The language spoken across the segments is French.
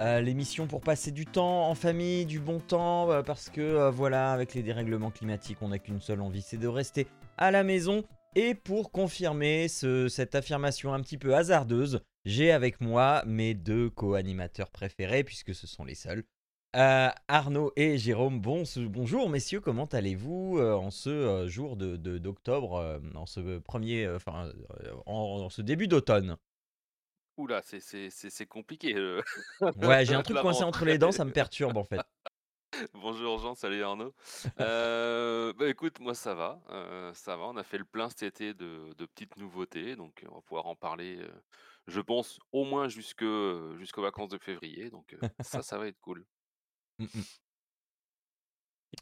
Euh, l'émission pour passer du temps en famille, du bon temps, euh, parce que euh, voilà, avec les dérèglements climatiques, on n'a qu'une seule envie, c'est de rester à la maison. Et pour confirmer ce- cette affirmation un petit peu hasardeuse, j'ai avec moi mes deux co-animateurs préférés, puisque ce sont les seuls. Arnaud et Jérôme, bonjour messieurs, comment allez-vous en ce jour de de- d'octobre, euh, en ce premier, en ce début d'automne? Oula, c'est c'est c'est c'est compliqué. euh, Ouais, j'ai un truc coincé entre les dents, ça me perturbe en fait. Bonjour Jean, salut Arnaud. Euh, bah écoute, moi ça va, euh, ça va. On a fait le plein cet été de, de petites nouveautés, donc on va pouvoir en parler, euh, je pense, au moins jusque jusqu'aux vacances de février. Donc euh, ça, ça va être cool. Mm, mm.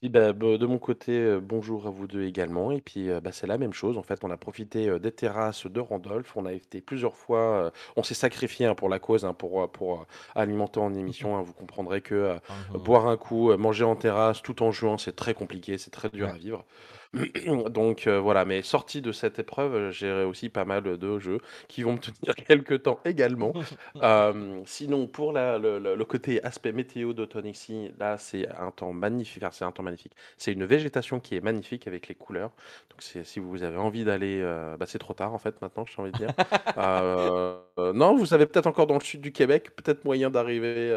Et bah, bah, de mon côté, euh, bonjour à vous deux également. Et puis, euh, bah, c'est la même chose. En fait, on a profité euh, des terrasses de Randolph. On a été plusieurs fois. euh, on s'est sacrifié hein, pour la cause, hein, pour, euh, pour euh, alimenter en émission. hein. Vous comprendrez que euh, boire un coup, euh, manger en terrasse tout en jouant, c'est très compliqué, c'est très dur Ouais. à vivre. Donc euh, voilà, mais sorti de cette épreuve, euh, j'ai aussi pas mal de jeux qui vont me tenir quelques temps également. Euh, sinon, pour la- le, côté aspect météo d'automne ici, là, c'est un temps magnifique. enfin, c'est un temps magnifique. C'est une végétation qui est magnifique avec les couleurs. Donc, si vous avez envie d'aller, euh, bah, c'est trop tard en fait maintenant, j'ai envie de dire. Non, vous avez peut-être encore dans le sud du Québec, peut-être moyen d'arriver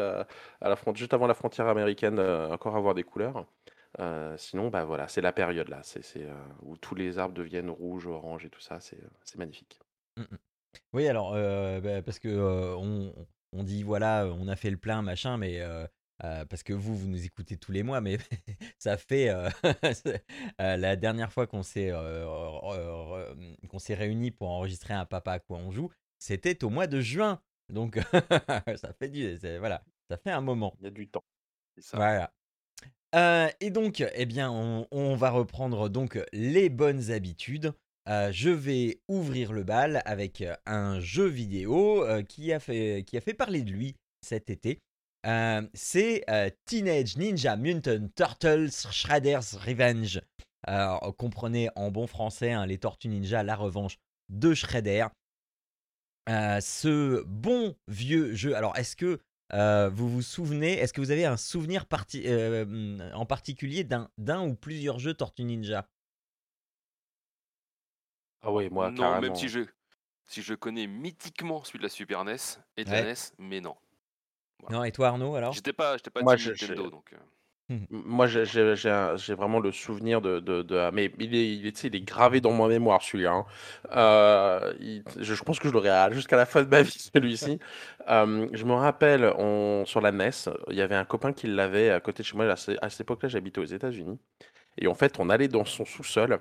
à la frontière, juste avant la frontière américaine, encore avoir des couleurs. Euh, sinon, bah voilà, c'est la période là, c'est c'est, euh, où tous les arbres deviennent rouges, oranges et tout ça, c'est euh, c'est magnifique. Mm, mm. Oui, alors, euh, bah, parce que euh, on, on dit, voilà, on a fait le plein, machin, mais euh, euh, parce que vous, vous nous écoutez tous les mois, mais ça fait euh, euh, la dernière fois qu'on s'est euh, re- qu'on s'est réunis pour enregistrer un papa à quoi on joue, c'était au mois de juin. Donc, ça fait du, c'est- voilà, ça fait un moment. Il y a du temps. C'est ça. Voilà. Euh, et donc, eh bien, on, va reprendre donc les bonnes habitudes. Euh, je vais ouvrir le bal avec euh, un jeu vidéo qui, a fait, qui a fait parler de lui cet été. C'est Teenage Ninja Mutant Turtles Shredder's Revenge. Comprenez en bon français hein, les Tortues Ninja, la revanche de Shredder. Ce bon vieux jeu. Alors, est-ce que euh, vous vous souvenez, est-ce que vous avez un souvenir parti- euh, hum, en particulier d'un d'un ou plusieurs jeux Tortue Ninja? Ah ouais, moi, non, carrément. même si je si je connais mythiquement celui de la Super NES et de Ouais. la NES, mais non. Voilà. Non, et toi Arnaud alors? J'étais pas j'étais pas Moi, team je- donc. Euh, M- Moi, j'ai vraiment le souvenir de, ah, mais il est, gravé dans ma mémoire celui-là. hein. Euh, je, pense que je l'aurai jusqu'à la fin de ma vie celui-ci. Je me rappelle, sur la NES, il y avait un copain qui l'avait à côté de chez moi. À cette époque-là, j'habitais aux États-Unis. Et en fait, on allait dans son sous-sol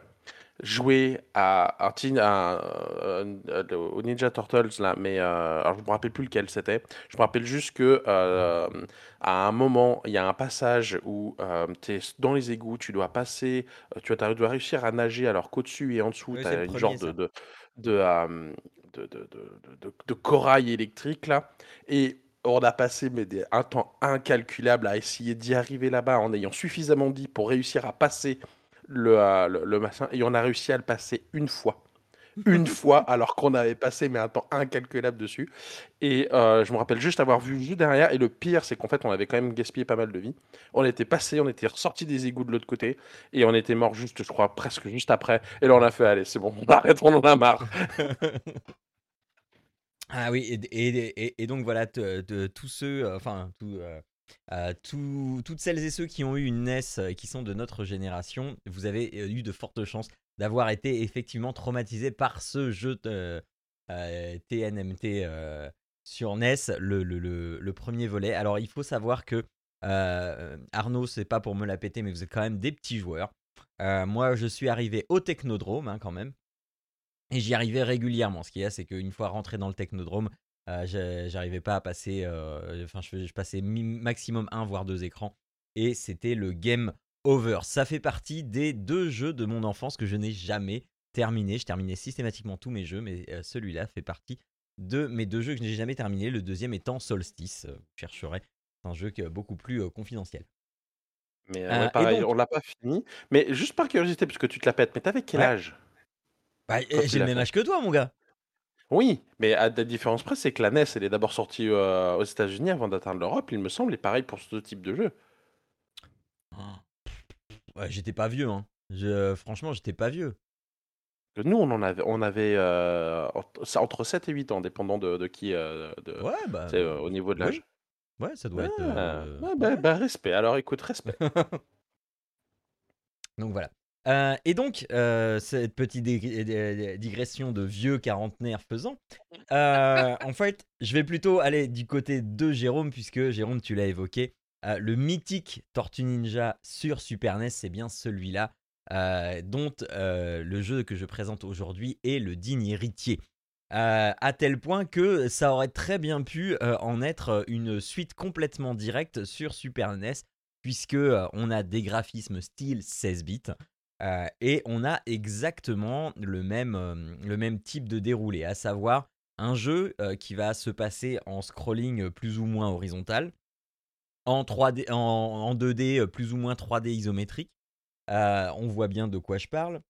jouer à, un teen- à un- euh, au Ninja Turtles là, mais euh, alors je me rappelle plus lequel c'était. Je me rappelle juste que euh, à un moment, il y a un passage où tu es dans les égouts, tu dois passer, euh, tu dois, tu dois réussir à nager alors qu'au-dessus et en dessous, Oui, tu as une premier, genre ça. de, de, de, euh, de, de, de- de- de- de corail électrique là. Et on a passé mais des, un temps incalculable à essayer d'y arriver là-bas en ayant suffisamment dit pour réussir à passer le, euh, le, le machin. Et on a réussi à le passer une fois. Une fois, alors qu'on avait passé mais un temps incalculable dessus. Et euh, je me rappelle juste avoir vu juste derrière. Et le pire, c'est qu'en fait, on avait quand même gaspillé pas mal de vie. On était passé, on était ressorti des égouts de l'autre côté. Et on était mort juste, je crois, presque juste après. Et là, on a fait, allez, c'est bon, on arrête, on en a marre. Ah oui, et, et- et- et donc voilà, te- de tous ceux, euh, enfin, tout, euh, euh, tout- toutes celles et ceux qui ont eu une NES euh, qui sont de notre génération, vous avez euh, eu de fortes chances d'avoir été effectivement traumatisés par ce jeu de, TNMT sur NES, le, premier volet. Alors il faut savoir que Arnaud, c'est pas pour me la péter, mais vous êtes quand même des petits joueurs. Moi, je suis arrivé au Technodrome hein, quand même. Et j'y arrivais régulièrement. Ce qu'il y a, c'est qu'une fois rentré dans le technodrome, euh, j'arrivais pas à passer. euh, Enfin, je, passais maximum un voire deux écrans. Et c'était le game Over. Ça fait partie des deux jeux de mon enfance que je n'ai jamais terminé. Je terminais systématiquement tous mes jeux, mais celui-là fait partie de mes deux jeux que je n'ai jamais terminé. Le deuxième étant Solstice. je chercherai. C'est un jeu beaucoup plus confidentiel. Mais pareil, on l'a pas fini. Mais juste par curiosité, parce que tu te la pètes, mais t'avais quel âge bah, J'ai le même âge que toi, mon gars. Oui, mais à la différence près, c'est que la NES, elle est d'abord sortie aux États-Unis avant d'atteindre l'Europe, il me semble, et pareil pour ce type de jeu. Ouais, j'étais pas vieux, hein. Je, franchement, j'étais pas vieux. Nous, on en avait, on avait entre 7 et 8 ans, dépendant de, qui, de, Ouais, bah. au niveau de l'âge. Ouais, ça doit être. Ah, bah, bah, respect. Alors écoute, respect. Donc voilà. Euh, et donc, euh, cette petite digression de vieux quarantenaire faisant, euh, en fait, je vais plutôt aller du côté de Jérôme, puisque Jérôme, tu l'as évoqué, le mythique Tortue Ninja sur Super NES, c'est bien celui-là, dont le jeu que je présente aujourd'hui est le digne héritier. à tel point que ça aurait très bien pu en être une suite complètement directe sur Super NES, puisque on a des graphismes style 16 bits. Et on a exactement le même, le même type de déroulé, à savoir un jeu qui va se passer en scrolling plus ou moins horizontal, en, 3D, en, 2D plus ou moins 3D isométrique. on voit bien de quoi je parle.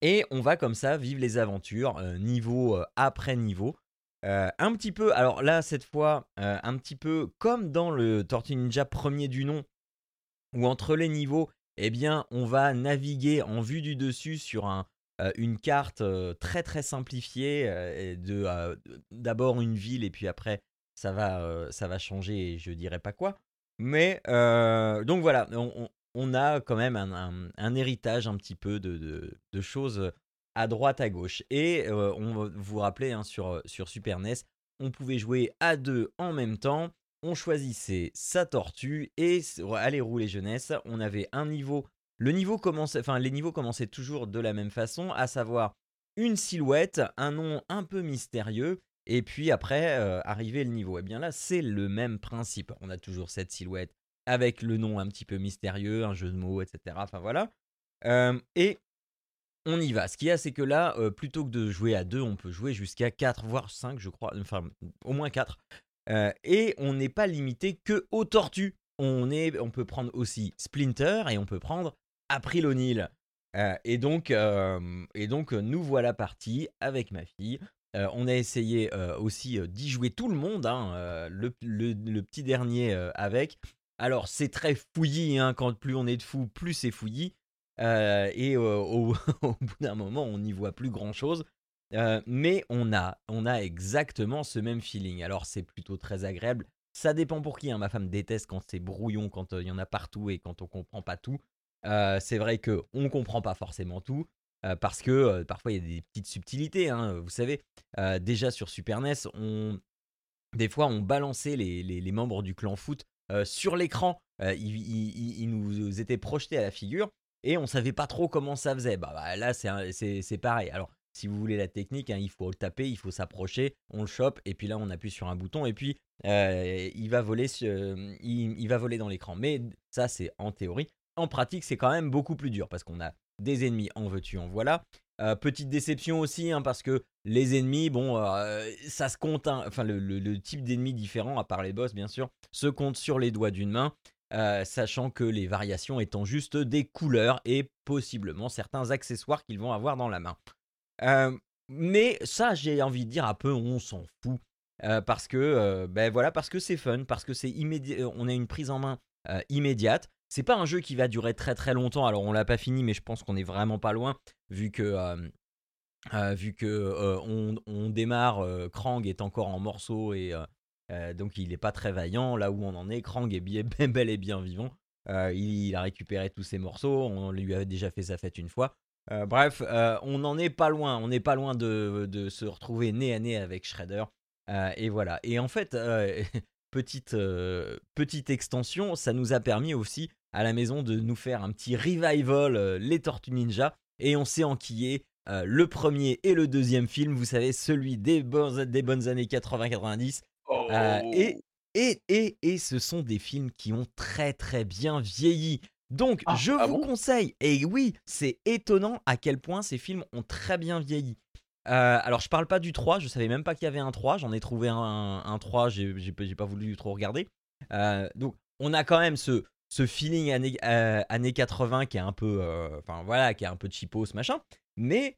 Et on va comme ça vivre les aventures, niveau après niveau. un petit peu, alors là, cette fois, un petit peu comme dans le Tortue Ninja premier du nom, où entre les niveaux, eh bien, on va naviguer en vue du dessus sur euh, une carte euh, très très simplifiée euh, d'abord une ville et puis après ça va ça va changer et je dirais pas quoi. Mais donc voilà, on, a quand même un, héritage un petit peu de, de, choses à droite à gauche. Et on vous rappeler hein, sur, sur Super NES, on pouvait jouer à deux en même temps on choisissait sa tortue et allez rouler jeunesse. On avait un niveau. Le niveau commençait, enfin les niveaux commençaient toujours de la même façon, à savoir une silhouette, un nom un peu mystérieux, et puis après euh, arriver le niveau. Et eh bien là, c'est le même principe. On a toujours cette silhouette avec le nom un petit peu mystérieux, un jeu de mots, etc. Enfin voilà. Euh, et on y va. Ce qu'il y a, c'est que là, euh, plutôt que de jouer à deux, on peut jouer jusqu'à 4, voire 5, je crois. Enfin, au moins 4. Euh, et on n'est pas limité que aux tortues. On, est, on peut prendre aussi Splinter et on peut prendre April O'Neil. Euh, et, donc, euh, et donc, nous voilà partis avec ma fille. on a essayé aussi d'y jouer tout le monde, hein, le, petit dernier avec. Alors, c'est très fouillis, hein, quand plus on est de fous, plus c'est fouillis. et au, au, bout d'un moment, on n'y voit plus grand chose. Mais on a, on a exactement ce même feeling. Alors c'est plutôt très agréable. Ça dépend pour qui. Hein. Ma femme déteste quand c'est brouillon, quand il y en a partout et quand on comprend pas tout. C'est vrai que on comprend pas forcément tout. parce que parfois il y a des petites subtilités, hein. vous savez. déjà sur Super NES, on, des fois on balançait les, les, membres du clan foot sur l'écran. Ils, nous étaient projetés à la figure et on savait pas trop comment ça faisait. Bah, bah là c'est pareil. Alors si vous voulez la technique, hein, il faut le taper, il faut s'approcher, on le chope, et puis là on appuie sur un bouton, et puis euh, il, va voler, il, va voler dans l'écran. Mais ça c'est en théorie. En pratique c'est quand même beaucoup plus dur, parce qu'on a des ennemis en veux-tu, en voilà. Euh, petite déception aussi, hein, parce que les ennemis, bon, euh, ça se compte, hein, enfin le, type d'ennemis différent, à part les boss bien sûr, se compte sur les doigts d'une main. sachant que les variations étant juste des couleurs et possiblement certains accessoires qu'ils vont avoir dans la main mais ça, j'ai envie de dire un peu, on s'en fout. parce que, ben voilà, parce que c'est fun, parce que c'est immédiat, on a une prise en main immédiate. C'est pas un jeu qui va durer très très longtemps. Alors on l'a pas fini, mais je pense qu'on est vraiment pas loin, vu que vu que on, démarre, Krang est encore en morceaux et donc il est pas très vaillant. Là où on en est, Krang est bien, bel et bien vivant. il, a récupéré tous ses morceaux. On lui a déjà fait sa fête une fois. Euh, bref, euh, on n'en est pas loin. On n'est pas loin de, se retrouver nez à nez avec Shredder. Euh, et voilà. Et en fait, petite, petite extension, ça nous a permis aussi à la maison de nous faire un petit revival Les Tortues Ninja. Et on s'est enquillé le premier et le deuxième film, vous savez, celui des, des bonnes années 80-90. et, et, et, et ce sont des films qui ont très très bien vieilli. Donc, Ah, je ah vous bon? conseille, et oui, c'est étonnant à quel point ces films ont très bien vieilli. Euh, alors, je parle pas du 3, je savais même pas qu'il y avait un 3, j'en ai trouvé un, un 3, j'ai pas voulu trop regarder. Euh, donc, on a quand même ce, ce feeling années, euh, années 80 qui est un peu, euh, enfin voilà, qui est un peu cheapos, machin. Mais,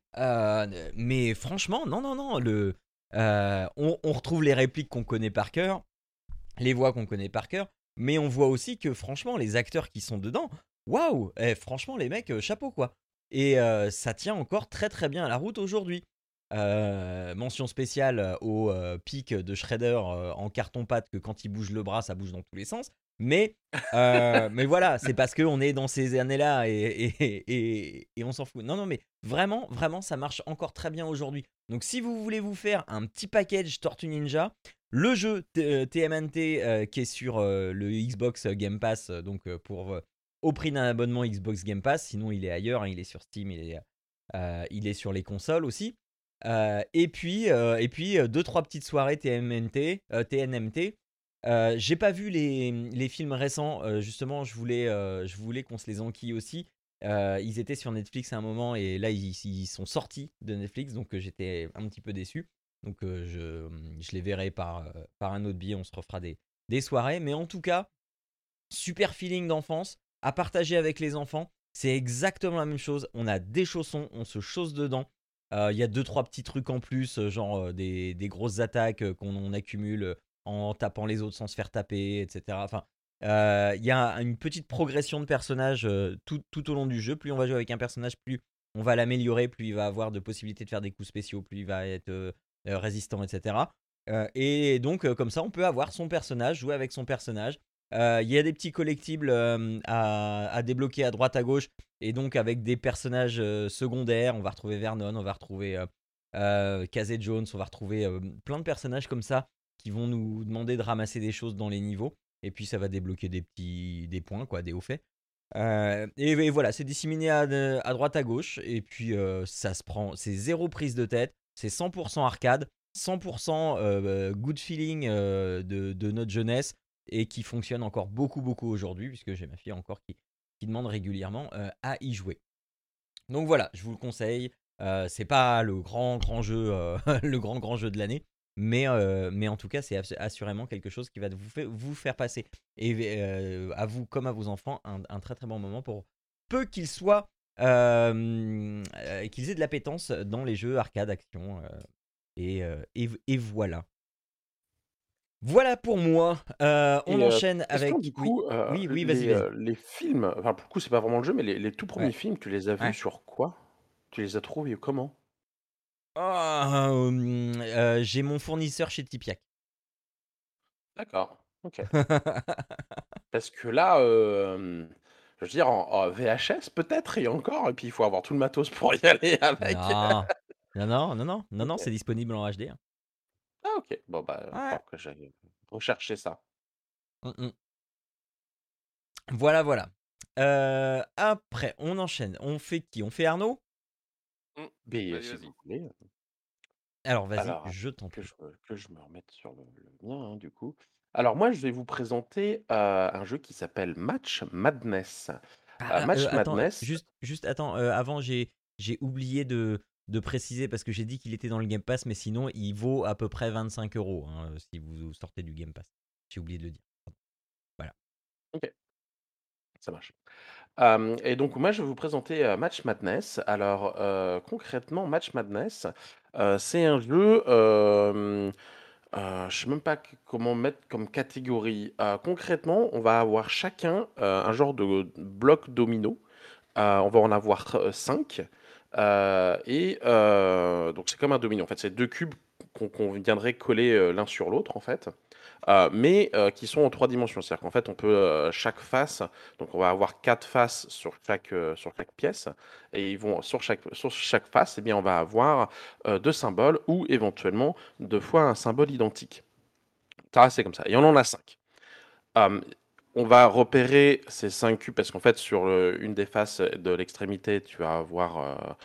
mais franchement, non, non, non, le, on, on retrouve les répliques qu'on connaît par cœur, les voix qu'on connaît par cœur, mais on voit aussi que franchement, les acteurs qui sont dedans, waouh, eh, franchement, les mecs, euh, chapeau quoi. Et euh, ça tient encore très très bien à la route aujourd'hui. Euh, mention spéciale au euh, pic de Shredder en carton-pâte que quand il bouge le bras, ça bouge dans tous les sens. Mais, mais voilà, c'est parce qu'on est dans ces années-là et, et, et, et on s'en fout. Non, non, mais vraiment, vraiment, ça marche encore très bien aujourd'hui. Donc si vous voulez vous faire un petit package Tortue Ninja, le jeu TMNT euh, qui est sur euh, le Xbox Game Pass, euh, donc euh, pour euh, au prix d'un abonnement Xbox Game Pass, sinon il est ailleurs, hein, il est sur Steam, il est, euh, il est sur les consoles aussi. Euh, et puis, euh, et puis euh, deux trois petites soirées TMNT, euh, TNMT. Euh, J'ai pas vu les, les films récents, euh, justement, je voulais, euh, voulais qu'on se les enquille aussi. Euh, ils étaient sur Netflix à un moment et là ils, ils sont sortis de Netflix, donc euh, j'étais un petit peu déçu. Donc euh, je, je les verrai par, euh, par un autre biais, on se refera des, des soirées. Mais en tout cas, super feeling d'enfance à partager avec les enfants. C'est exactement la même chose. On a des chaussons, on se chausse dedans. Euh, Il y a deux trois petits trucs en plus, genre des, des grosses attaques qu'on on accumule en tapant les autres sans se faire taper, etc. Enfin, il y a une petite progression de personnages tout, tout au long du jeu. Plus on va jouer avec un personnage, plus on va l'améliorer, plus il va avoir de possibilités de faire des coups spéciaux, plus il va être résistant, etc. Euh, et donc, euh, comme ça, on peut avoir son personnage, jouer avec son personnage. Euh, Il y a des petits collectibles euh, à, débloquer à droite à gauche, et donc avec des personnages euh, secondaires. On va retrouver Vernon, on va retrouver euh, euh, Jones, on va retrouver euh, plein de personnages comme ça qui vont nous demander de ramasser des choses dans les niveaux. Et puis ça va débloquer des petits des points, quoi, des hauts faits. Euh, et, voilà, c'est disséminé à, droite à gauche. Et puis euh, ça se prend, c'est zéro prise de tête, c'est 100% arcade, 100% euh, good feeling euh, de, notre jeunesse et qui fonctionne encore beaucoup, beaucoup aujourd'hui, puisque j'ai ma fille encore qui, demande régulièrement euh, à y jouer. Donc voilà, je vous le conseille. C'est pas le grand, grand jeu, le grand, grand jeu de l'année, mais, mais en tout cas, c'est assurément quelque chose qui va vous, fa- vous faire passer, et à vous comme à vos enfants, un, un très très bon moment pour peu qu'ils soient, euh, euh, qu'ils aient de l'appétence dans les jeux arcade action. euh, et, et, et voilà. Voilà pour moi. Euh, on Et, enchaîne avec. du oui. coup, euh, oui, oui, vas-y, les, films, enfin pour le coup c'est pas vraiment le jeu, mais les, les tout premiers Ouais. films, tu les as vus Ouais. sur quoi? Tu les as trouvés comment? Ah, hum, euh, J'ai mon fournisseur chez Tipiak. D'accord, ok. Parce que là, euh, je veux dire, en, en VHS peut-être, et encore, et puis il faut avoir tout le matos pour y aller avec. non. non, non, non, non, non, c'est disponible en HD. hein. Ah ok, bon bah, Ouais. que j'aille rechercher ça. Hum, hum. Voilà, voilà. Euh, après, on enchaîne. On fait qui? On fait Arnaud? Mmh. Mais Vas-y, si vas-y. vous voulez. Alors, vas-y, je t'en que prie. je, que je me remette sur le, le mien, hein, du coup. Alors, moi, je vais vous présenter un jeu qui s'appelle Match Madness. Ah, ah, Match attends, Madness, juste, juste attends, avant, j'ai, j'ai oublié de, de préciser parce que j'ai dit qu'il était dans le Game Pass, mais sinon, il vaut à peu près 25 euros hein, si vous sortez du Game Pass. J'ai oublié de le dire. Voilà. ok, ça marche. Et donc, moi, je vais vous présenter Match Madness. Alors, concrètement, Match Madness, c'est un jeu. Euh, je sais même pas comment mettre comme catégorie. Euh, concrètement, on va avoir chacun euh, un genre de bloc domino. Euh, on va en avoir 5. et donc, c'est comme un domino. En fait, c'est deux cubes qu'on viendrait coller l'un sur l'autre, en fait. Euh, mais euh, qui sont en trois dimensions. C'est-à-dire qu'en fait, on peut euh, chaque face, donc on va avoir quatre faces sur chaque, sur chaque pièce, et ils vont sur chaque, sur chaque face, eh bien, on va avoir deux symboles ou éventuellement deux fois un symbole identique. Ça, c'est comme ça. Et on en a cinq. On va repérer ces cinq cubes parce qu'en fait, sur une des faces de l'extrémité, tu vas avoir,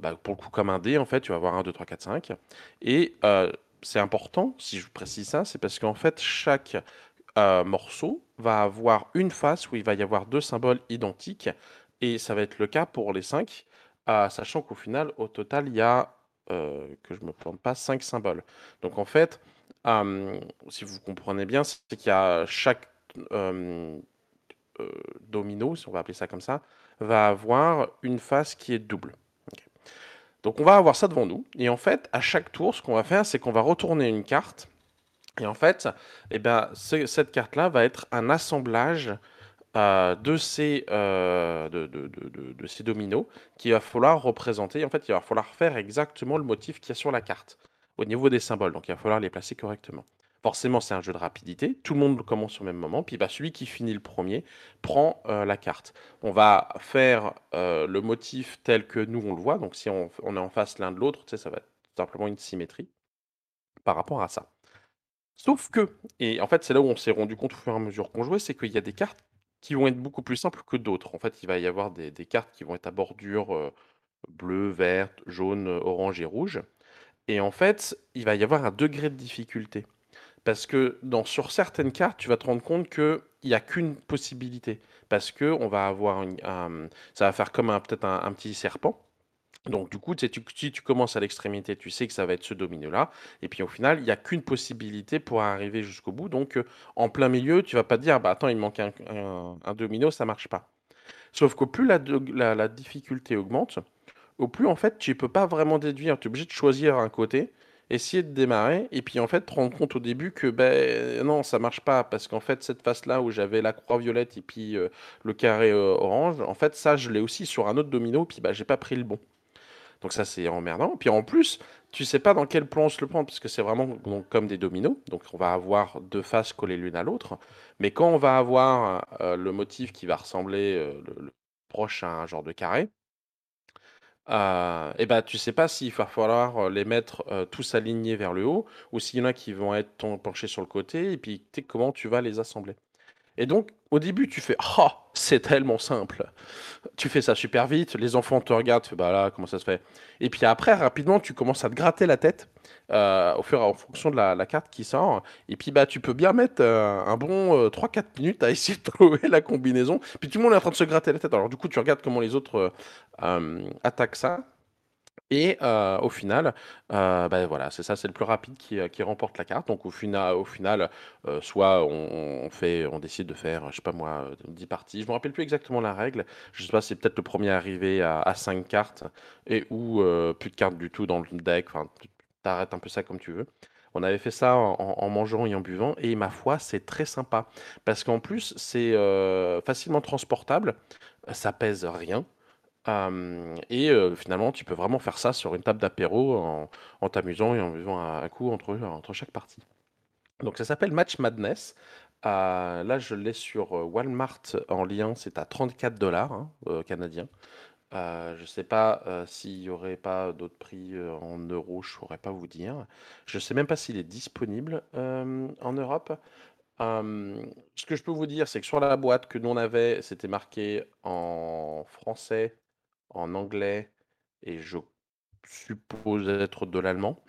bah, pour le coup, comme un dé, en fait, tu vas avoir 1, 2, 3, 4, 5. Et c'est important, si je précise ça, c'est parce qu'en fait, chaque euh, morceau va avoir une face où il va y avoir deux symboles identiques, et ça va être le cas pour les cinq, euh, sachant qu'au final, au total, il y a, euh, que je me plante pas, cinq symboles. Donc en fait, si vous comprenez bien, c'est qu'il y a chaque domino, si on va appeler ça comme ça, va avoir une face qui est double. Donc on va avoir ça devant nous, et en fait, à chaque tour, ce qu'on va faire, c'est qu'on va retourner une carte, et en fait, eh ben, cette carte-là va être un assemblage euh, de, ces, euh, de, ces dominos qu'il va falloir représenter. En fait, il va falloir faire exactement le motif qu'il y a sur la carte au niveau des symboles. Donc, il va falloir les placer correctement. Forcément, c'est un jeu de rapidité. Tout le monde commence au même moment. Puis, bah, celui qui finit le premier prend euh, la carte. On va faire le motif tel que nous, on le voit. Donc, si on, on est en face l'un de l'autre, ça va être simplement une symétrie par rapport à ça. Sauf que, et en fait, c'est là où on s'est rendu compte au fur et à mesure qu'on jouait, c'est qu'il y a des cartes qui vont être beaucoup plus simples que d'autres. En fait, il va y avoir des, cartes qui vont être à bordure euh, bleue, verte, jaune, orange et rouge. Et en fait, il va y avoir un degré de difficulté. Parce que sur certaines cartes, tu vas te rendre compte qu'il n'y a qu'une possibilité. Parce que on va avoir ça va faire comme peut-être un, petit serpent. Donc du coup, si tu commences à l'extrémité, tu sais que ça va être ce domino-là. Et puis au final, il n'y a qu'une possibilité pour arriver jusqu'au bout. Donc euh, en plein milieu, tu vas pas te dire, bah attends, il manque un, domino, ça marche pas. Sauf qu'au plus la, difficulté augmente, au plus en fait, tu ne peux pas vraiment déduire. Tu es obligé de choisir un côté, essayer de démarrer, et puis en fait, te rendre compte au début que ben non, ça marche pas. Parce qu'en fait, cette face-là où j'avais la croix violette et puis euh, le carré euh, orange, en fait, ça, je l'ai aussi sur un autre domino, puis bah, j'ai pas pris le bon. Donc ça, c'est emmerdant. Puis en plus, tu sais pas dans quel plan on se le prend, parce que c'est vraiment comme des dominos. Donc on va avoir deux faces collées l'une à l'autre. Mais quand on va avoir euh, le motif qui va ressembler euh, le, proche à un genre de carré, euh, et eh ben tu sais pas s'il va falloir euh, les mettre tous alignés vers le haut ou s'il y en a qui vont être penchés sur le côté et puis comment tu vas les assembler. Et donc, au début, tu fais Oh, c'est tellement simple. Tu fais ça super vite, les enfants te regardent, tu fais Bah là, comment ça se fait? Et puis après, rapidement, tu commences à te gratter la tête euh, au fur et en fonction de la, carte qui sort. Et puis, bah, tu peux bien mettre euh, un bon 3-4 euh, minutes à essayer de trouver la combinaison. Puis tout le monde est en train de se gratter la tête. Alors, du coup, tu regardes comment les autres attaquent ça. Et au final, bah, voilà, c'est ça, c'est le plus rapide qui, qui remporte la carte. Donc au final, au final soit on, fait, on décide de faire, je sais pas moi, 10 parties. Je me rappelle plus exactement la règle. Je sais pas, c'est peut-être le premier arrivé à, à 5 cartes et ou plus de cartes du tout dans le deck. Enfin, tu arrêtes un peu ça comme tu veux. On avait fait ça en, mangeant et en buvant, et ma foi, c'est très sympa. Parce qu'en plus, c'est facilement transportable, ça pèse rien et finalement, tu peux vraiment faire ça sur une table d'apéro en, t'amusant et en buvant un, coup entre, chaque partie. Donc ça s'appelle Match Madness. là, je l'ai sur Walmart en lien, c'est à 34 dollars hein, canadiens. je ne sais pas s'il n'y aurait pas d'autres prix en euros, je ne saurais pas vous dire. Je ne sais même pas s'il est disponible en Europe. ce que je peux vous dire, c'est que sur la boîte que nous on avait, c'était marqué en français, en anglais et je suppose être de l'allemand.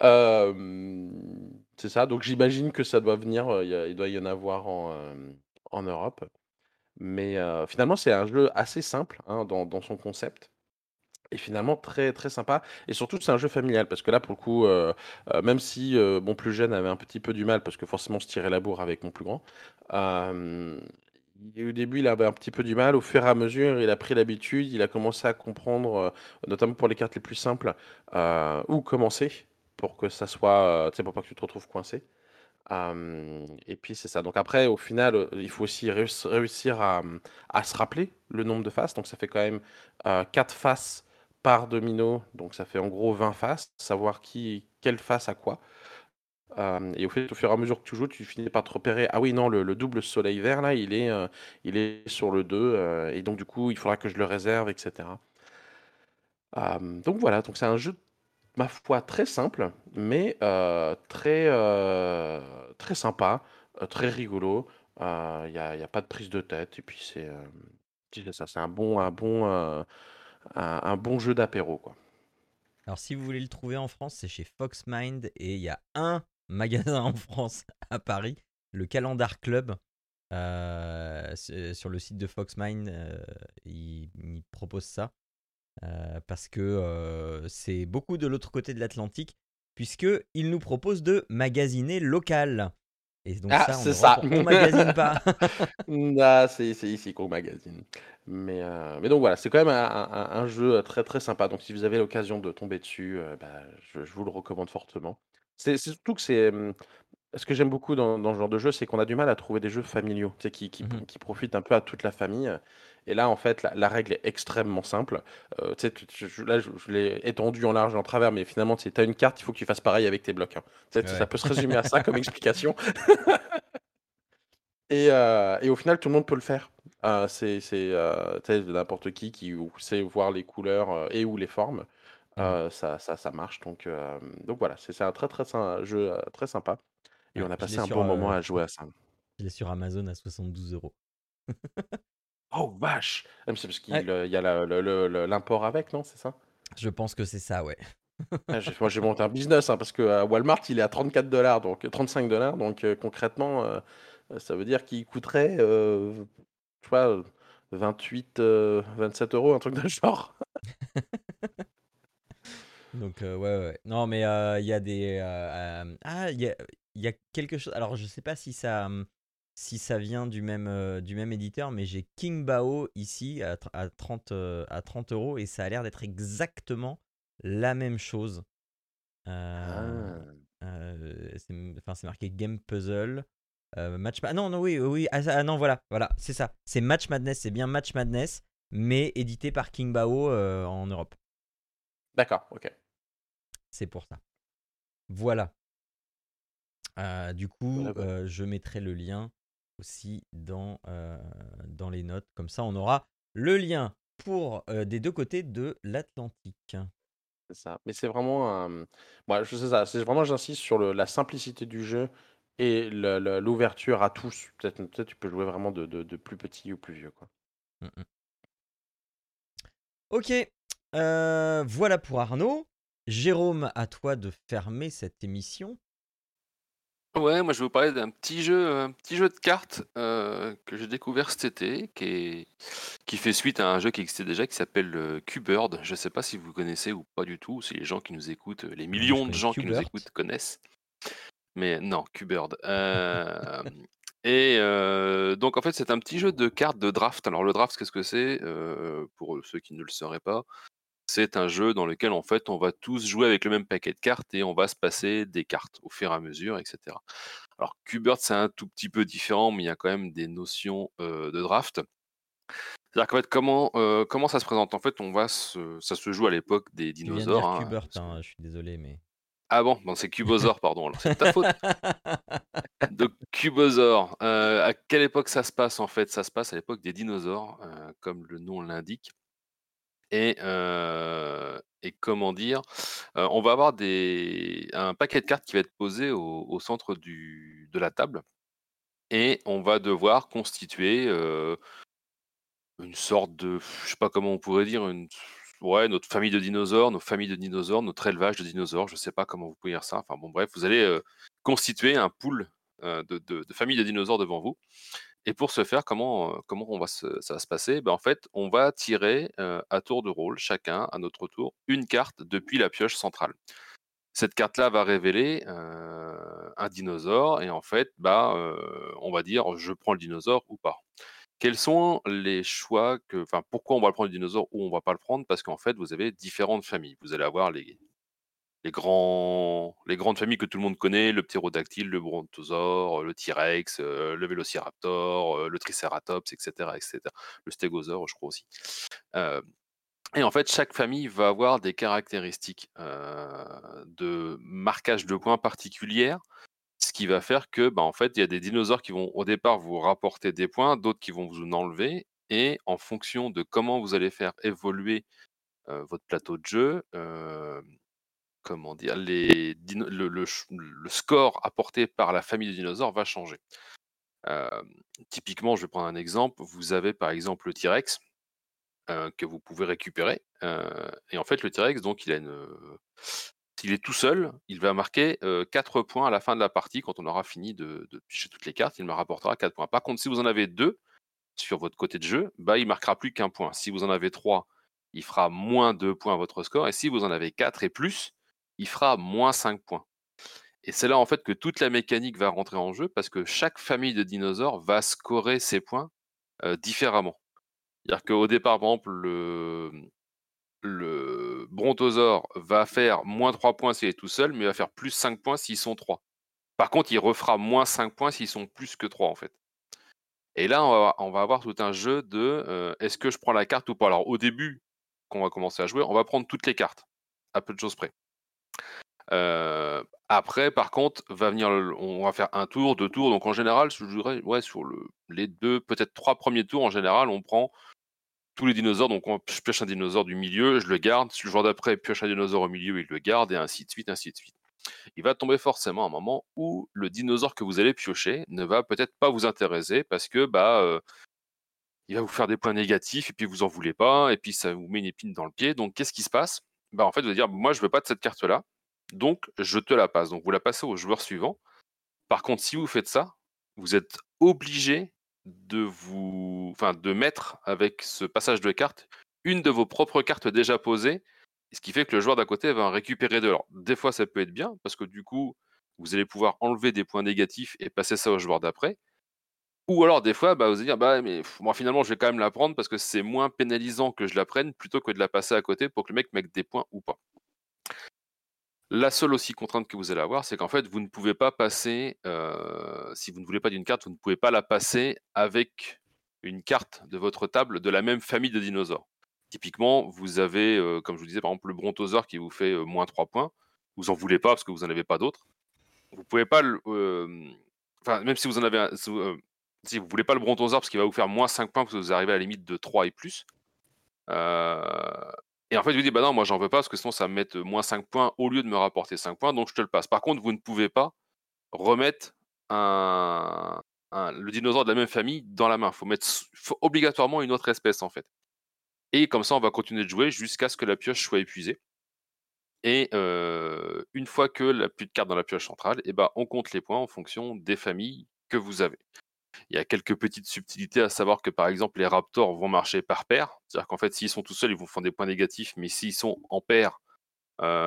c'est ça, donc j'imagine que ça doit venir, il doit y en avoir en, en Europe. Mais finalement, c'est un jeu assez simple hein, dans, son concept. Et finalement très très sympa et surtout c'est un jeu familial parce que là pour le coup même si mon plus jeune avait un petit peu du mal parce que forcément se tirait la bourre avec mon plus grand au début, il avait un petit peu du mal. Au fur et à mesure, il a pris l'habitude. Il a commencé à comprendre, notamment pour les cartes les plus simples, où commencer pour que ça soit, tu sais, pour pas que tu te retrouves coincé. Et puis c'est ça. Donc après, au final, il faut aussi réussir à, à se rappeler le nombre de faces. Donc ça fait quand même 4 faces par domino. Donc ça fait en gros 20 faces. Savoir qui, quelle face à quoi et au, fait, au fur et à mesure que tu joues, tu finis par te repérer. Ah oui, non, le, double soleil vert, là, il est, il est sur le 2. et donc, du coup, il faudra que je le réserve, etc. donc voilà, donc c'est un jeu, ma foi, très simple, mais très, très sympa, très rigolo. Il n'y a, y a pas de prise de tête. Et puis, c'est ça, c'est un bon, un, bon, un, bon jeu d'apéro. Alors, si vous voulez le trouver en France, c'est chez Foxmind et il y a un magasin en France à Paris. le Calendar Club. sur le site de Foxmine, il, il, propose ça. Parce que c'est beaucoup de l'autre côté de l'Atlantique, puisqu'il nous propose de magasiner local. Et donc ah, ça, c'est ça. On magasine pas. ah, c'est ici qu'on magasine. Mais, euh, mais donc voilà, c'est quand même un, un, jeu très très sympa. Donc si vous avez l'occasion de tomber dessus, euh, bah, je, je, vous le recommande fortement. C'est surtout que c'est ce que j'aime beaucoup dans, dans, ce genre de jeu, c'est qu'on a du mal à trouver des jeux familiaux, qui, qui, mmh qui, profitent un peu à toute la famille. Et là, en fait, la, règle est extrêmement simple. Euh, tu là, je, l'ai étendu en large et en travers, mais finalement, tu as une carte, il faut que tu fasses pareil avec tes blocs. Hein. Ça peut se résumer à ça comme explication. et, euh, et, au final, tout le monde peut le faire. Euh, c'est euh, n'importe qui qui sait voir les couleurs et ou les formes. Mmh ça, ça, ça, marche. Donc, donc voilà, c'est un très, très, un jeu très sympa. Et on a passé un bon moment à jouer à ça. Il est sur Amazon à 72 euros. Oh vache! Ah, c'est parce qu'il y a l'import avec, non? C'est ça? Je pense que c'est ça, ouais. Ah, moi, j'ai monté un business, hein, parce que Walmart, il est à 34 dollars, donc 35 dollars. Donc concrètement, ça veut dire qu'il coûterait, je sais pas, 28, 27 euros, un truc de genre. Donc ouais, ouais. Non, mais il y a des, ah, il y a il y a quelque chose alors je sais pas si ça, si ça vient du même, euh, du même éditeur, mais j'ai King Bao ici à, à 30, euh, à 30 euros et ça a l'air d'être exactement la même chose. Euh, ah. c'est marqué Game Puzzle. match ah non non oui oui ah, ah, non voilà voilà c'est ça c'est Match Madness c'est bien Match Madness mais édité par King Bao en Europe. D'accord ok. C'est pour ça. Voilà. du coup, je mettrai le lien aussi dans, euh, dans les notes. Comme ça, on aura le lien pour euh, des deux côtés de l'Atlantique. C'est ça. Mais c'est vraiment un. Moi, je sais ça. C'est vraiment, j'insiste sur le, la simplicité du jeu et l'ouverture à tous. Peut-être peut tu peux jouer vraiment de, de, plus petit ou plus vieux. Quoi. Mmh ok. Euh, voilà pour Arnaud. Jérôme, à toi de fermer cette émission. Ouais, moi je vais vous parler d'un petit jeu, un petit jeu de cartes euh, que j'ai découvert cet été, qui, est, qui fait suite à un jeu qui existait déjà, qui s'appelle euh, Q-Bird. Je ne sais pas si vous connaissez ou pas du tout, si les gens qui nous écoutent, les millions de gens qui nous écoutent connaissent. Mais non, Q-Bird. Euh, et donc en fait c'est un petit jeu de cartes de draft. Alors le draft, qu'est-ce que c'est Pour ceux qui ne le sauraient pas, c'est un jeu dans lequel en fait on va tous jouer avec le même paquet de cartes et on va se passer des cartes au fur et à mesure, etc. Alors Qbert c'est un tout petit peu différent, mais il y a quand même des notions de draft. C'est-à-dire qu'en fait comment comment ça se présente? En fait on va se... ça se joue à l'époque des dinosaures. Hein, hein, je suis désolé mais. Ah bon, c'est Cubosaur, pardon. Alors c'est ta faute. Donc Cubosaur, à quelle époque ça se passe en fait? Ça se passe à l'époque des dinosaures, comme le nom l'indique. Et, comment dire, on va avoir des, un paquet de cartes qui va être posé au, centre de la table. Et on va devoir constituer une sorte de, je sais pas comment on pourrait dire, ouais, notre famille de dinosaures, nos familles de dinosaures, notre élevage de dinosaures, je sais pas comment vous pouvez dire ça. Enfin bon, bref, vous allez constituer un pool de, de familles de dinosaures devant vous. Et pour ce faire, comment, ça va se passer? Ben, En fait, on va tirer à tour de rôle, chacun à notre tour, une carte depuis la pioche centrale. Cette carte-là va révéler un dinosaure et en fait, bah, on va dire je prends le dinosaure ou pas. Quels sont les choix que, enfin, pourquoi on va le prendre le dinosaure ou on va pas le prendre? Parce qu'en fait, vous avez différentes familles. Vous allez avoir les, les, grands, les grandes familles que tout le monde connaît, le ptérodactyle, le brontosaure, le T-Rex, euh, le vélociraptor, euh, le triceratops, etc., etc. Le stégosaure, je crois aussi. Euh, et en fait, chaque famille va avoir des caractéristiques de marquage de points particulières, ce qui va faire que, bah, en fait, il y a des dinosaures qui vont au départ vous rapporter des points, d'autres qui vont vous en enlever, et en fonction de comment vous allez faire évoluer votre plateau de jeu, comment dire, le, score apporté par la famille de dinosaures va changer. typiquement, je vais prendre un exemple. Vous avez par exemple le T-Rex que vous pouvez récupérer. et en fait, le T-Rex, donc, il a une, S'il est tout seul, il va marquer 4 points à la fin de la partie quand on aura fini de, de toutes les cartes. Il me rapportera 4 points. Par contre, si vous en avez deux sur votre côté de jeu, bah, il marquera plus qu'un point. Si vous en avez 3, il fera moins 2 points à votre score. Et si vous en avez 4 et plus, il fera moins 5 points. Et c'est là en fait que toute la mécanique va rentrer en jeu parce que chaque famille de dinosaures va scorer ses points différemment. C'est-à-dire qu'au départ, par exemple, le, brontosaure va faire moins 3 points s'il est tout seul, mais il va faire plus 5 points s'ils sont 3. Par contre, il refera moins 5 points s'ils sont plus que 3 en fait. Et là, on va, avoir tout un jeu de est-ce que je prends la carte ou pas? Alors au début, quand on va commencer à jouer, on va prendre toutes les cartes, à peu de choses près. Après, par contre, va venir, on va faire un tour, deux tours. Donc en général, sur le, les deux, peut-être trois premiers tours, en général, on prend tous les dinosaures. Donc on, je pioche un dinosaure du milieu, je le garde. Le joueur d'après pioche un dinosaure au milieu, il le garde, et ainsi de suite, ainsi de suite. Il va tomber forcément un moment où le dinosaure que vous allez piocher ne va peut-être pas vous intéresser parce que bah il va vous faire des points négatifs et puis vous en voulez pas et puis ça vous met une épine dans le pied. Donc qu'est-ce qui se passe? Bah en fait vous allez dire moi je veux pas de cette carte là, donc je te la passe. Donc vous la passez au joueur suivant. Par contre si vous faites ça, vous êtes obligé de vous, enfin de mettre avec ce passage de carte une de vos propres cartes déjà posées, ce qui fait que le joueur d'à côté va en récupérer de l'or. Des fois ça peut être bien parce que du coup vous allez pouvoir enlever des points négatifs et passer ça au joueur d'après. Ou alors des fois, bah, vous allez dire, bah, mais moi finalement je vais quand même la prendre parce que c'est moins pénalisant que je la prenne plutôt que de la passer à côté pour que le mec mette des points ou pas. La seule aussi contrainte que vous allez avoir, c'est qu'en fait, vous ne pouvez pas passer, euh, si vous ne voulez pas d'une carte, vous ne pouvez pas la passer avec une carte de votre table de la même famille de dinosaures. Typiquement, vous avez, euh, comme je vous disais, par exemple, le brontosaure qui vous fait euh, moins 3 points. Vous en voulez pas parce que vous n'en avez pas d'autres. Vous pouvez pas. Enfin, même si vous en avez un, si vous voulez pas le brontosaure parce qu'il va vous faire moins 5 points parce que vous arrivez à la limite de 3 et plus. et en fait, vous dites, bah non, moi j'en veux pas parce que sinon ça me met moins 5 points au lieu de me rapporter 5 points, donc je te le passe. Par contre, vous ne pouvez pas remettre le dinosaure de la même famille dans la main. Il faut mettre obligatoirement une autre espèce en fait. Et comme ça, on va continuer de jouer jusqu'à ce que la pioche soit épuisée. Et une fois que la plus de cartes dans la pioche centrale, eh ben, on compte les points en fonction des familles que vous avez. Il y a quelques petites subtilités à savoir que par exemple les Raptors vont marcher par paire, c'est-à-dire qu'en fait s'ils sont tout seuls ils vont faire des points négatifs, mais s'ils sont en paire,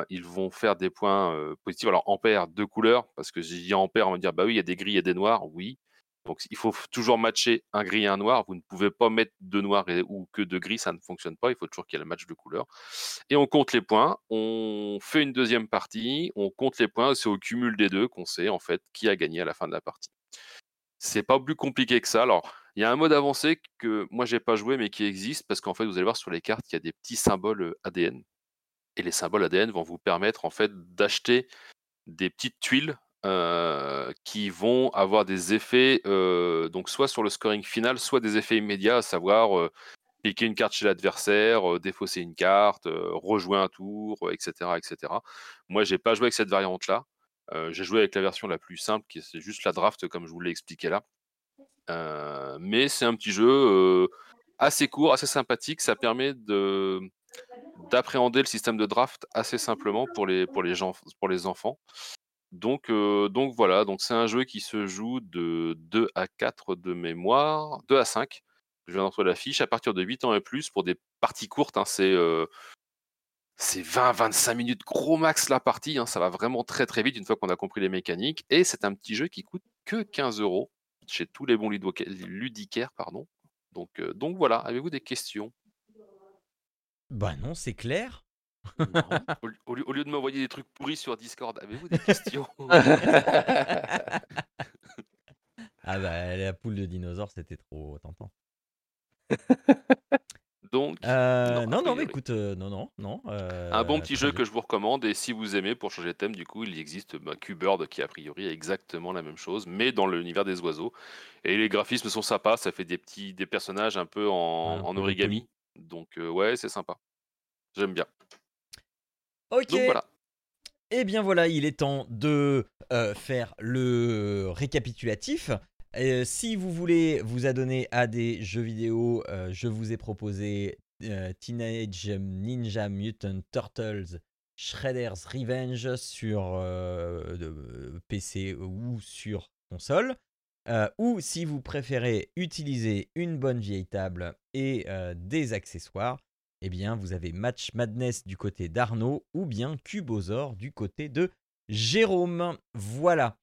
ils vont faire des points positifs. Alors en paire, deux couleurs, parce que j'ai dit en paire, on va dire bah oui il y a des gris et des noirs, oui. Donc il faut toujours matcher un gris et un noir. Vous ne pouvez pas mettre deux noirs ou que de gris, ça ne fonctionne pas. Il faut toujours qu'il y ait le match de couleurs. Et on compte les points. On fait une deuxième partie. On compte les points. C'est au cumul des deux qu'on sait en fait qui a gagné à la fin de la partie. C'est pas plus compliqué que ça. Alors, il y a un mode avancé que moi j'ai pas joué mais qui existe parce qu'en fait vous allez voir sur les cartes il y a des petits symboles ADN et les symboles ADN vont vous permettre en fait d'acheter des petites tuiles qui vont avoir des effets donc soit sur le scoring final soit des effets immédiats à savoir piquer une carte chez l'adversaire défausser une carte rejouer un tour etc etc moi j'ai pas joué avec cette variante là j'ai joué avec la version la plus simple, qui c'est juste la draft, comme je vous l'ai expliqué là. mais c'est un petit jeu assez court, assez sympathique. Ça permet de d'appréhender le système de draft assez simplement pour les, pour les, gens, pour les enfants. Donc, donc voilà, donc c'est un jeu qui se joue de 2 à 4 de mémoire, 2 à 5. Je viens d'entrer la fiche à partir de 8 ans et plus pour des parties courtes. Hein, c'est c'est 20-25 minutes gros max la partie, hein, ça va vraiment très très vite une fois qu'on a compris les mécaniques. Et c'est un petit jeu qui coûte que 15 euros chez tous les bons ludicaires. Pardon. Donc, euh, donc voilà, avez-vous des questions? Bah non, c'est clair. Au, lieu de m'envoyer des trucs pourris sur Discord, avez-vous des questions? Ah bah la poule de dinosaures, c'était trop tentant. Donc, euh, non, non, mais écoute, euh, non, non, non. Euh, un bon petit jeu que je vous recommande. Et si vous aimez, pour changer de thème, du coup, il existe bah, Q-Bird qui, a priori, est exactement la même chose, mais dans l'univers des oiseaux. Et les graphismes sont sympas. Ça fait des petits des personnages un peu en, origami. Donc, ouais, c'est sympa. J'aime bien. Ok. Donc, voilà. Et eh bien voilà, il est temps de faire le récapitulatif si vous voulez vous adonner à des jeux vidéo, euh, je vous ai proposé euh, Teenage Ninja Mutant Turtles Shredder's Revenge sur euh, PC ou sur console. Euh, ou si vous préférez utiliser une bonne vieille table et euh, des accessoires, eh bien vous avez Match Madness du côté d'Arnaud ou bien Cubosaur du côté de Jérôme. Voilà.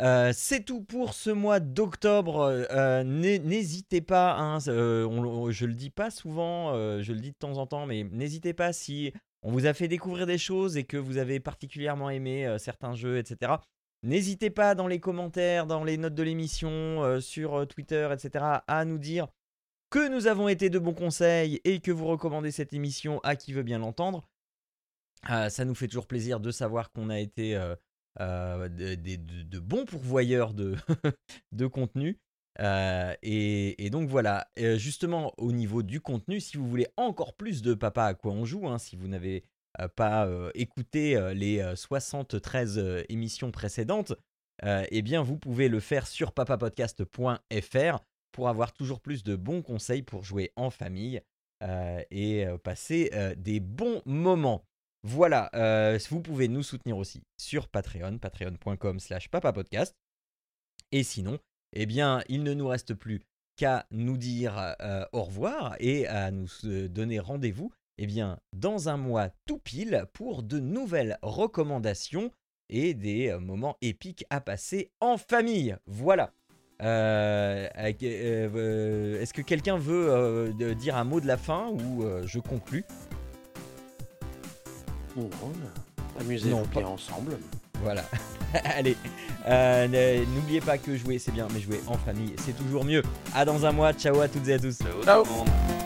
Euh, c'est tout pour ce mois d'octobre. Euh, n'hé- n'hésitez pas, hein, euh, je le dis pas souvent, je le dis de temps en temps, mais n'hésitez pas si on vous a fait découvrir des choses et que vous avez particulièrement aimé certains jeux, etc. N'hésitez pas dans les commentaires, dans les notes de l'émission, sur Twitter, etc., à nous dire que nous avons été de bons conseils et que vous recommandez cette émission à qui veut bien l'entendre. Euh, ça nous fait toujours plaisir de savoir qu'on a été euh, de, bons pourvoyeurs de, contenu. Euh, et, donc voilà, Euh, justement au niveau du contenu, si vous voulez encore plus de Papa à quoi on joue, hein, si vous n'avez pas écouté les euh, 73 euh, émissions précédentes, eh bien vous pouvez le faire sur papapodcast.fr pour avoir toujours plus de bons conseils pour jouer en famille et passer des bons moments. Voilà, euh, vous pouvez nous soutenir aussi sur Patreon, patreon.com slash papapodcast. Et sinon, eh bien, il ne nous reste plus qu'à nous dire euh, au revoir et à nous euh, donner rendez-vous eh bien, dans un mois tout pile pour de nouvelles recommandations et des moments épiques à passer en famille. Voilà. Est-ce que quelqu'un veut dire un mot de la fin ou je conclus Non, Amusez-vous Non, bien ensemble. Voilà. Allez, euh, n'oubliez pas que jouer c'est bien, mais jouer en famille c'est toujours mieux. À dans un mois. Ciao à toutes et à tous. Ciao, Ciao. tout le monde.